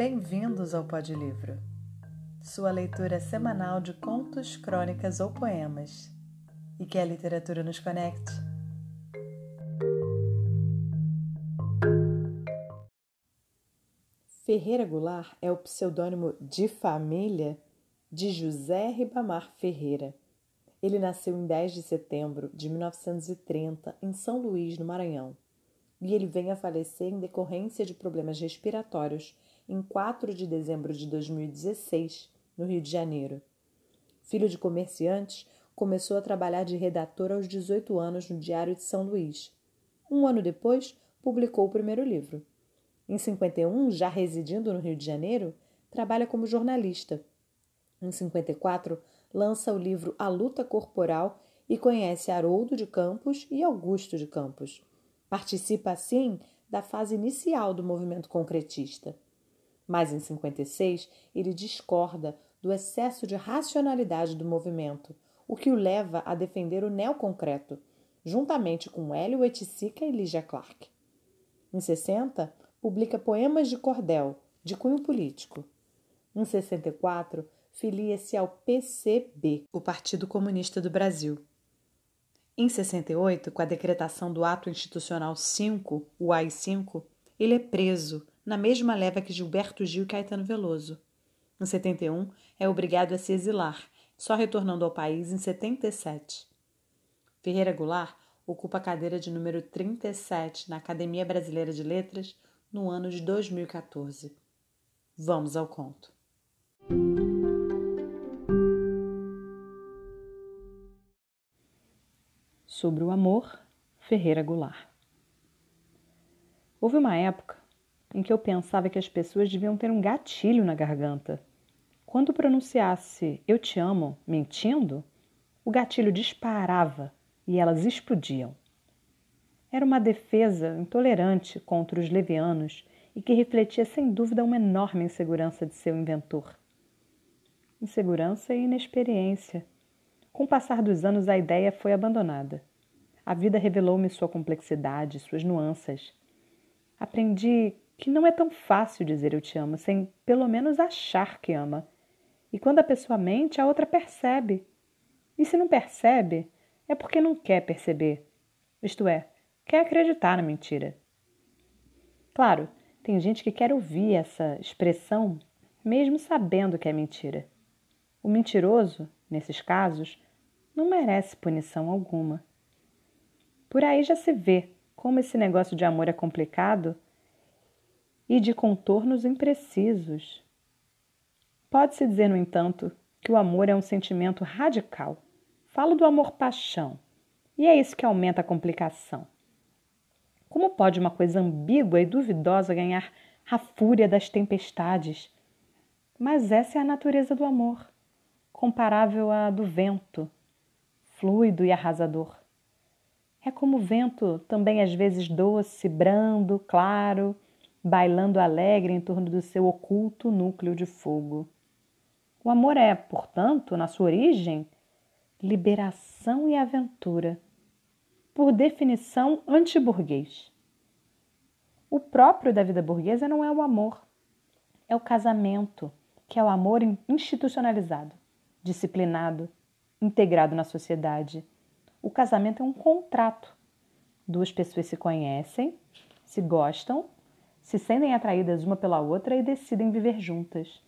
Bem-vindos ao Pod Livro, sua leitura semanal de contos, crônicas ou poemas, e que a literatura nos conecte. Ferreira Goulart é o pseudônimo de família de José Ribamar Ferreira. Ele nasceu em 10 de setembro de 1930 em São Luís, no Maranhão, e ele vem a falecer em decorrência de problemas respiratórios em 4 de dezembro de 2016, no Rio de Janeiro. Filho de comerciantes, começou a trabalhar de redator aos 18 anos no Diário de São Luís. Um ano depois, publicou o primeiro livro. Em 51, já residindo no Rio de Janeiro, trabalha como jornalista. Em 54, lança o livro A Luta Corporal e conhece Haroldo de Campos e Augusto de Campos. Participa, assim, da fase inicial do movimento concretista. Mas em 56, ele discorda do excesso de racionalidade do movimento, o que o leva a defender o neoconcreto, juntamente com Hélio Eticica e Lígia Clark. Em 60, publica Poemas de Cordel, de cunho político. Em 64, filia-se ao PCB, o Partido Comunista do Brasil. Em 68, com a decretação do Ato Institucional 5, o AI-5, ele é preso na mesma leva que Gilberto Gil e Caetano Veloso. Em 71, é obrigado a se exilar, só retornando ao país em 77. Ferreira Goulart ocupa a cadeira de número 37 na Academia Brasileira de Letras no ano de 2014. Vamos ao conto. Sobre o amor, Ferreira Goulart. Houve uma época em que eu pensava que as pessoas deviam ter um gatilho na garganta. Quando pronunciasse eu te amo mentindo, o gatilho disparava e elas explodiam. Era uma defesa intolerante contra os levianos e que refletia sem dúvida uma enorme insegurança de seu inventor. Insegurança e inexperiência. Com o passar dos anos, a ideia foi abandonada. A vida revelou-me sua complexidade, suas nuances. Aprendi que não é tão fácil dizer eu te amo sem pelo menos achar que ama. E quando a pessoa mente, a outra percebe. E se não percebe, é porque não quer perceber. Isto é, quer acreditar na mentira. Claro, tem gente que quer ouvir essa expressão mesmo sabendo que é mentira. O mentiroso, nesses casos, não merece punição alguma. Por aí já se vê como esse negócio de amor é complicado e de contornos imprecisos. Pode-se dizer, no entanto, que o amor é um sentimento radical. Falo do amor-paixão, e é isso que aumenta a complicação. Como pode uma coisa ambígua e duvidosa ganhar a fúria das tempestades? Mas essa é a natureza do amor, comparável à do vento, fluido e arrasador. É como o vento, também às vezes doce, brando, claro, bailando alegre em torno do seu oculto núcleo de fogo. O amor é, portanto, na sua origem, liberação e aventura, por definição antiburguês. O próprio da vida burguesa não é o amor, é o casamento, que é o amor institucionalizado, disciplinado, integrado na sociedade. O casamento é um contrato. Duas pessoas se conhecem, se gostam se sentem atraídas uma pela outra e decidem viver juntas.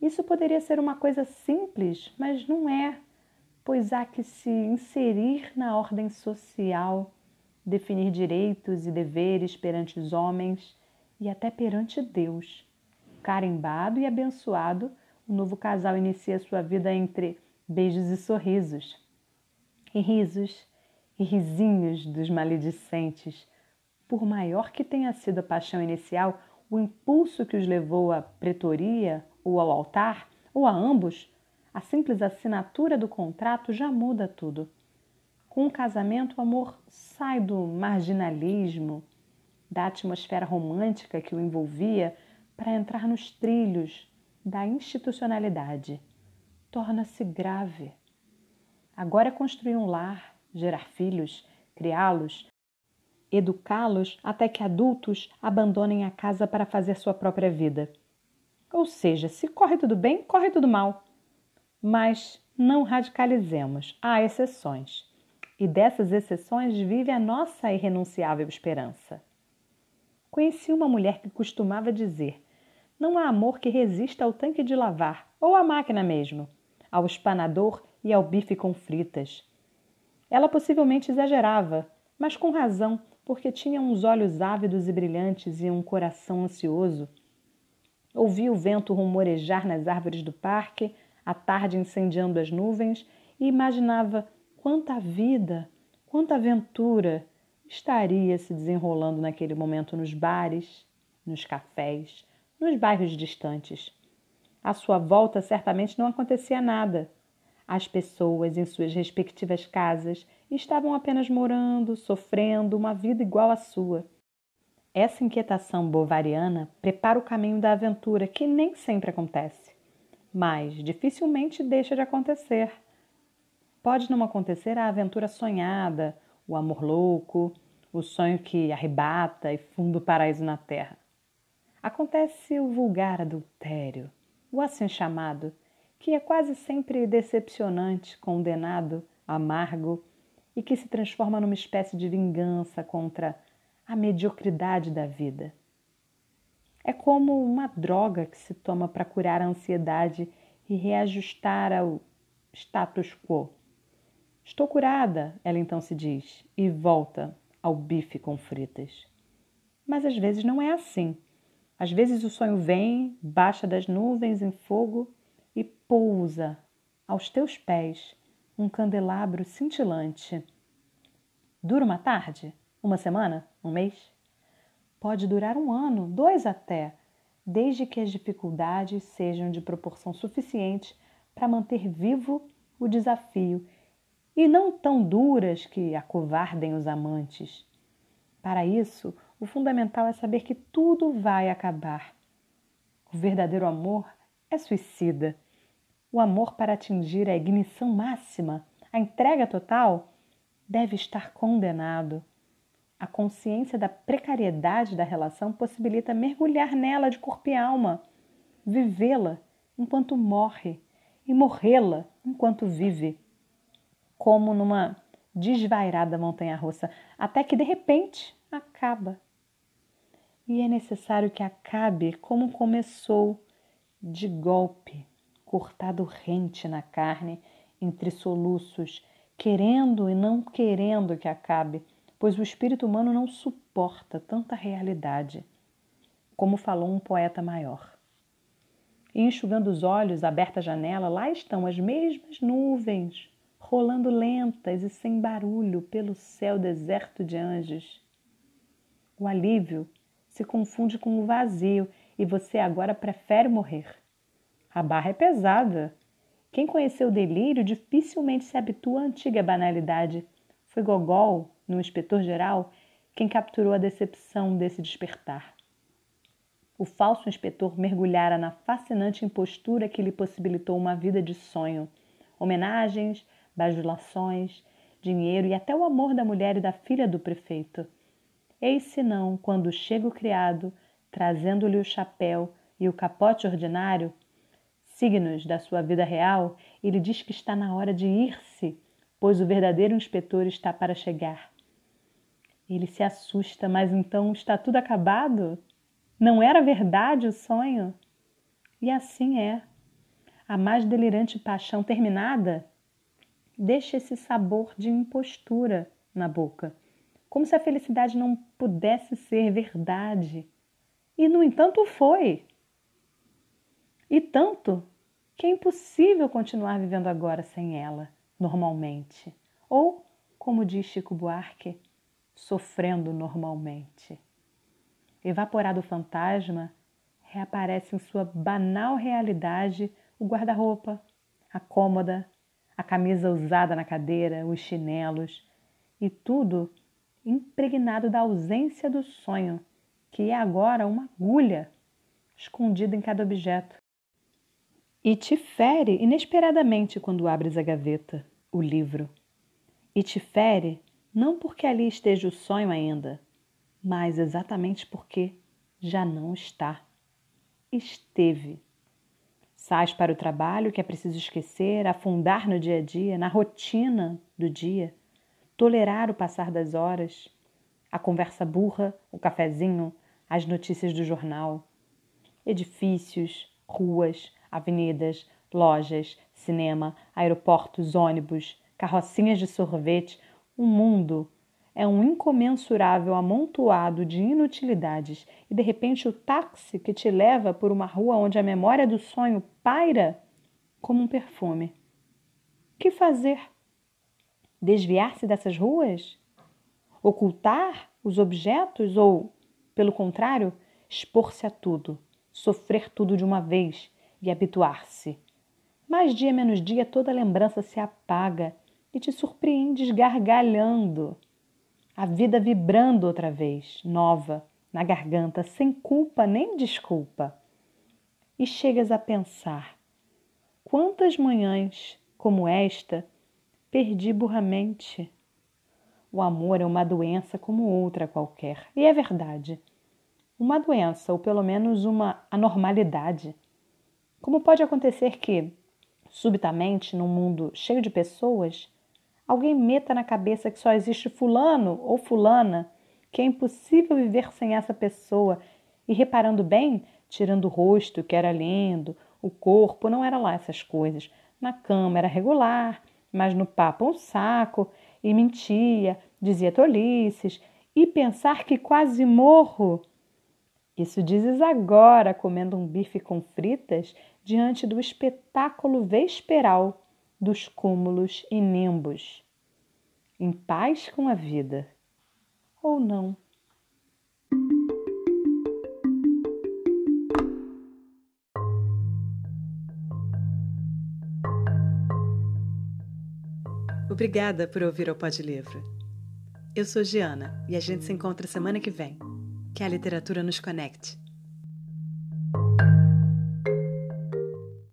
Isso poderia ser uma coisa simples, mas não é, pois há que se inserir na ordem social, definir direitos e deveres perante os homens e até perante Deus. Carimbado e abençoado, o novo casal inicia sua vida entre beijos e sorrisos, e risos e risinhos dos maledicentes por maior que tenha sido a paixão inicial, o impulso que os levou à pretoria ou ao altar, ou a ambos, a simples assinatura do contrato já muda tudo. Com o casamento, o amor sai do marginalismo, da atmosfera romântica que o envolvia, para entrar nos trilhos da institucionalidade. Torna-se grave. Agora é construir um lar, gerar filhos, criá-los, educá-los até que adultos abandonem a casa para fazer sua própria vida. Ou seja, se corre tudo bem, corre tudo mal. Mas não radicalizemos, há exceções. E dessas exceções vive a nossa irrenunciável esperança. Conheci uma mulher que costumava dizer: Não há amor que resista ao tanque de lavar, ou à máquina mesmo, ao espanador e ao bife com fritas. Ela possivelmente exagerava, mas com razão, porque tinha uns olhos ávidos e brilhantes e um coração ansioso. Ouvia o vento rumorejar nas árvores do parque, a tarde incendiando as nuvens, e imaginava quanta vida, quanta aventura estaria se desenrolando naquele momento nos bares, nos cafés, nos bairros distantes. À sua volta certamente não acontecia nada. As pessoas em suas respectivas casas estavam apenas morando, sofrendo uma vida igual à sua. Essa inquietação bovariana prepara o caminho da aventura, que nem sempre acontece, mas dificilmente deixa de acontecer. Pode não acontecer a aventura sonhada, o amor louco, o sonho que arrebata e funda o paraíso na terra. Acontece o vulgar adultério, o assim chamado, que é quase sempre decepcionante, condenado, amargo e que se transforma numa espécie de vingança contra a mediocridade da vida. É como uma droga que se toma para curar a ansiedade e reajustar ao status quo. Estou curada, ela então se diz, e volta ao bife com fritas. Mas às vezes não é assim. Às vezes o sonho vem, baixa das nuvens em fogo e pousa aos teus pés um candelabro cintilante. Dura uma tarde? Uma semana? Um mês? Pode durar um ano, dois até, desde que as dificuldades sejam de proporção suficiente para manter vivo o desafio e não tão duras que acovardem os amantes. Para isso, o fundamental é saber que tudo vai acabar. O verdadeiro amor é suicida. O amor para atingir a ignição máxima, a entrega total, deve estar condenado. A consciência da precariedade da relação possibilita mergulhar nela de corpo e alma, vivê-la enquanto morre e morrê-la enquanto vive, como numa desvairada montanha-russa, até que de repente acaba. E é necessário que acabe como começou, de golpe, cortado rente na carne, entre soluços, querendo e não querendo que acabe, pois o espírito humano não suporta tanta realidade, como falou um poeta maior. E enxugando os olhos, aberta a janela, lá estão as mesmas nuvens, rolando lentas e sem barulho pelo céu deserto de anjos. O alívio se confunde com o vazio e você agora prefere morrer. A barra é pesada. Quem conheceu o delírio dificilmente se habitua à antiga banalidade. Foi Gogol, no Inspetor Geral, quem capturou a decepção desse despertar. O falso inspetor mergulhara na fascinante impostura que lhe possibilitou uma vida de sonho, homenagens, bajulações, dinheiro e até o amor da mulher e da filha do prefeito. Eis senão, quando chega o criado, trazendo-lhe o chapéu e o capote ordinário, signos da sua vida real, ele diz que está na hora de ir-se, pois o verdadeiro inspetor está para chegar. Ele se assusta, mas então está tudo acabado? Não era verdade o sonho? E assim é. A mais delirante paixão terminada deixa esse sabor de impostura na boca, como se a felicidade não pudesse ser verdade. E, no entanto, foi. E tanto que é impossível continuar vivendo agora sem ela, normalmente. Ou, como diz Chico Buarque, sofrendo normalmente. Evaporado o fantasma, reaparece em sua banal realidade o guarda-roupa, a cômoda, a camisa usada na cadeira, os chinelos e tudo impregnado da ausência do sonho, que é agora uma agulha escondida em cada objeto e te fere inesperadamente quando abres a gaveta, o livro. E te fere não porque ali esteja o sonho ainda, mas exatamente porque já não está. esteve. Sais para o trabalho que é preciso esquecer, afundar no dia a dia, na rotina do dia, tolerar o passar das horas, a conversa burra, o cafezinho, as notícias do jornal, edifícios, ruas, avenidas, lojas, cinema, aeroportos, ônibus, carrocinhas de sorvete, o mundo é um incomensurável amontoado de inutilidades e de repente o táxi que te leva por uma rua onde a memória do sonho paira como um perfume. Que fazer? Desviar-se dessas ruas? Ocultar os objetos ou, pelo contrário, expor-se a tudo, sofrer tudo de uma vez e habituar-se? Mais dia menos dia toda lembrança se apaga e te surpreendes gargalhando. A vida vibrando outra vez, nova, na garganta, sem culpa nem desculpa. E chegas a pensar: quantas manhãs como esta perdi burramente? O amor é uma doença como outra qualquer. E é verdade. Uma doença, ou pelo menos uma anormalidade. Como pode acontecer que, subitamente, num mundo cheio de pessoas, alguém meta na cabeça que só existe Fulano ou Fulana, que é impossível viver sem essa pessoa, e reparando bem, tirando o rosto, que era lindo, o corpo, não era lá essas coisas. Na cama era regular, mas no papo um saco, e mentia, dizia tolices, e pensar que quase morro. Isso dizes agora, comendo um bife com fritas, diante do espetáculo vesperal dos cúmulos e nimbos, em paz com a vida, ou não. Obrigada por ouvir o Pod Livro. Eu sou Giana e a gente se encontra semana que vem. Que a literatura nos conecte.